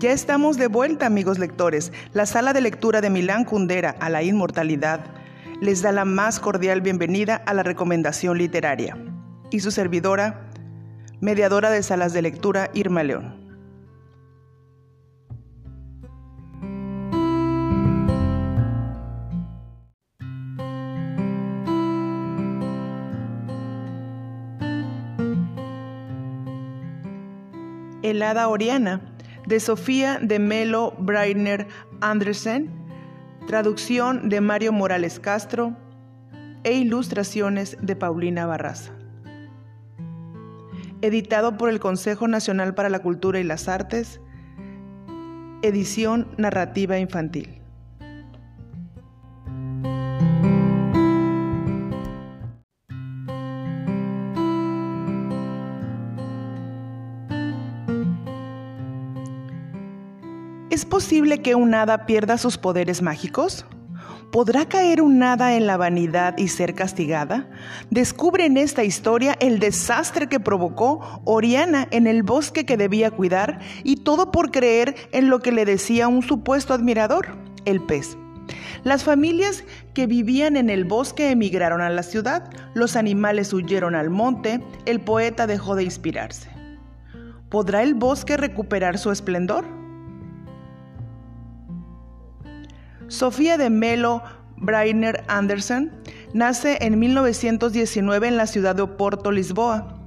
Ya estamos de vuelta, amigos lectores. La sala de lectura de Milán Kundera a la inmortalidad les da la más cordial bienvenida a la recomendación literaria. Y su servidora, mediadora de salas de lectura, Irma León. El Oriana, de Sofía de Melo Breitner Andersen, traducción de Mario Morales Castro e ilustraciones de Paulina Barraza. Editado por el Consejo Nacional para la Cultura y las Artes, edición narrativa infantil. ¿Es posible que un hada pierda sus poderes mágicos? ¿Podrá caer un hada en la vanidad y ser castigada? Descubre en esta historia el desastre que provocó Oriana en el bosque que debía cuidar y todo por creer en lo que le decía un supuesto admirador, el pez. Las familias que vivían en el bosque emigraron a la ciudad, los animales huyeron al monte, el poeta dejó de inspirarse. ¿Podrá el bosque recuperar su esplendor? Sofía de Melo Breiner Andersen nace en 1919 en la ciudad de Oporto, Lisboa.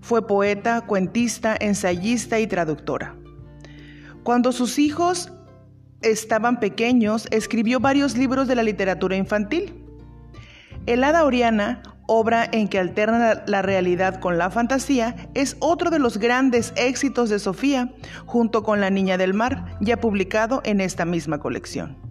Fue poeta, cuentista, ensayista y traductora. Cuando sus hijos estaban pequeños, escribió varios libros de la literatura infantil. El Hada Oriana, obra en que alterna la realidad con la fantasía, es otro de los grandes éxitos de Sofía, junto con La Niña del Mar, ya publicado en esta misma colección.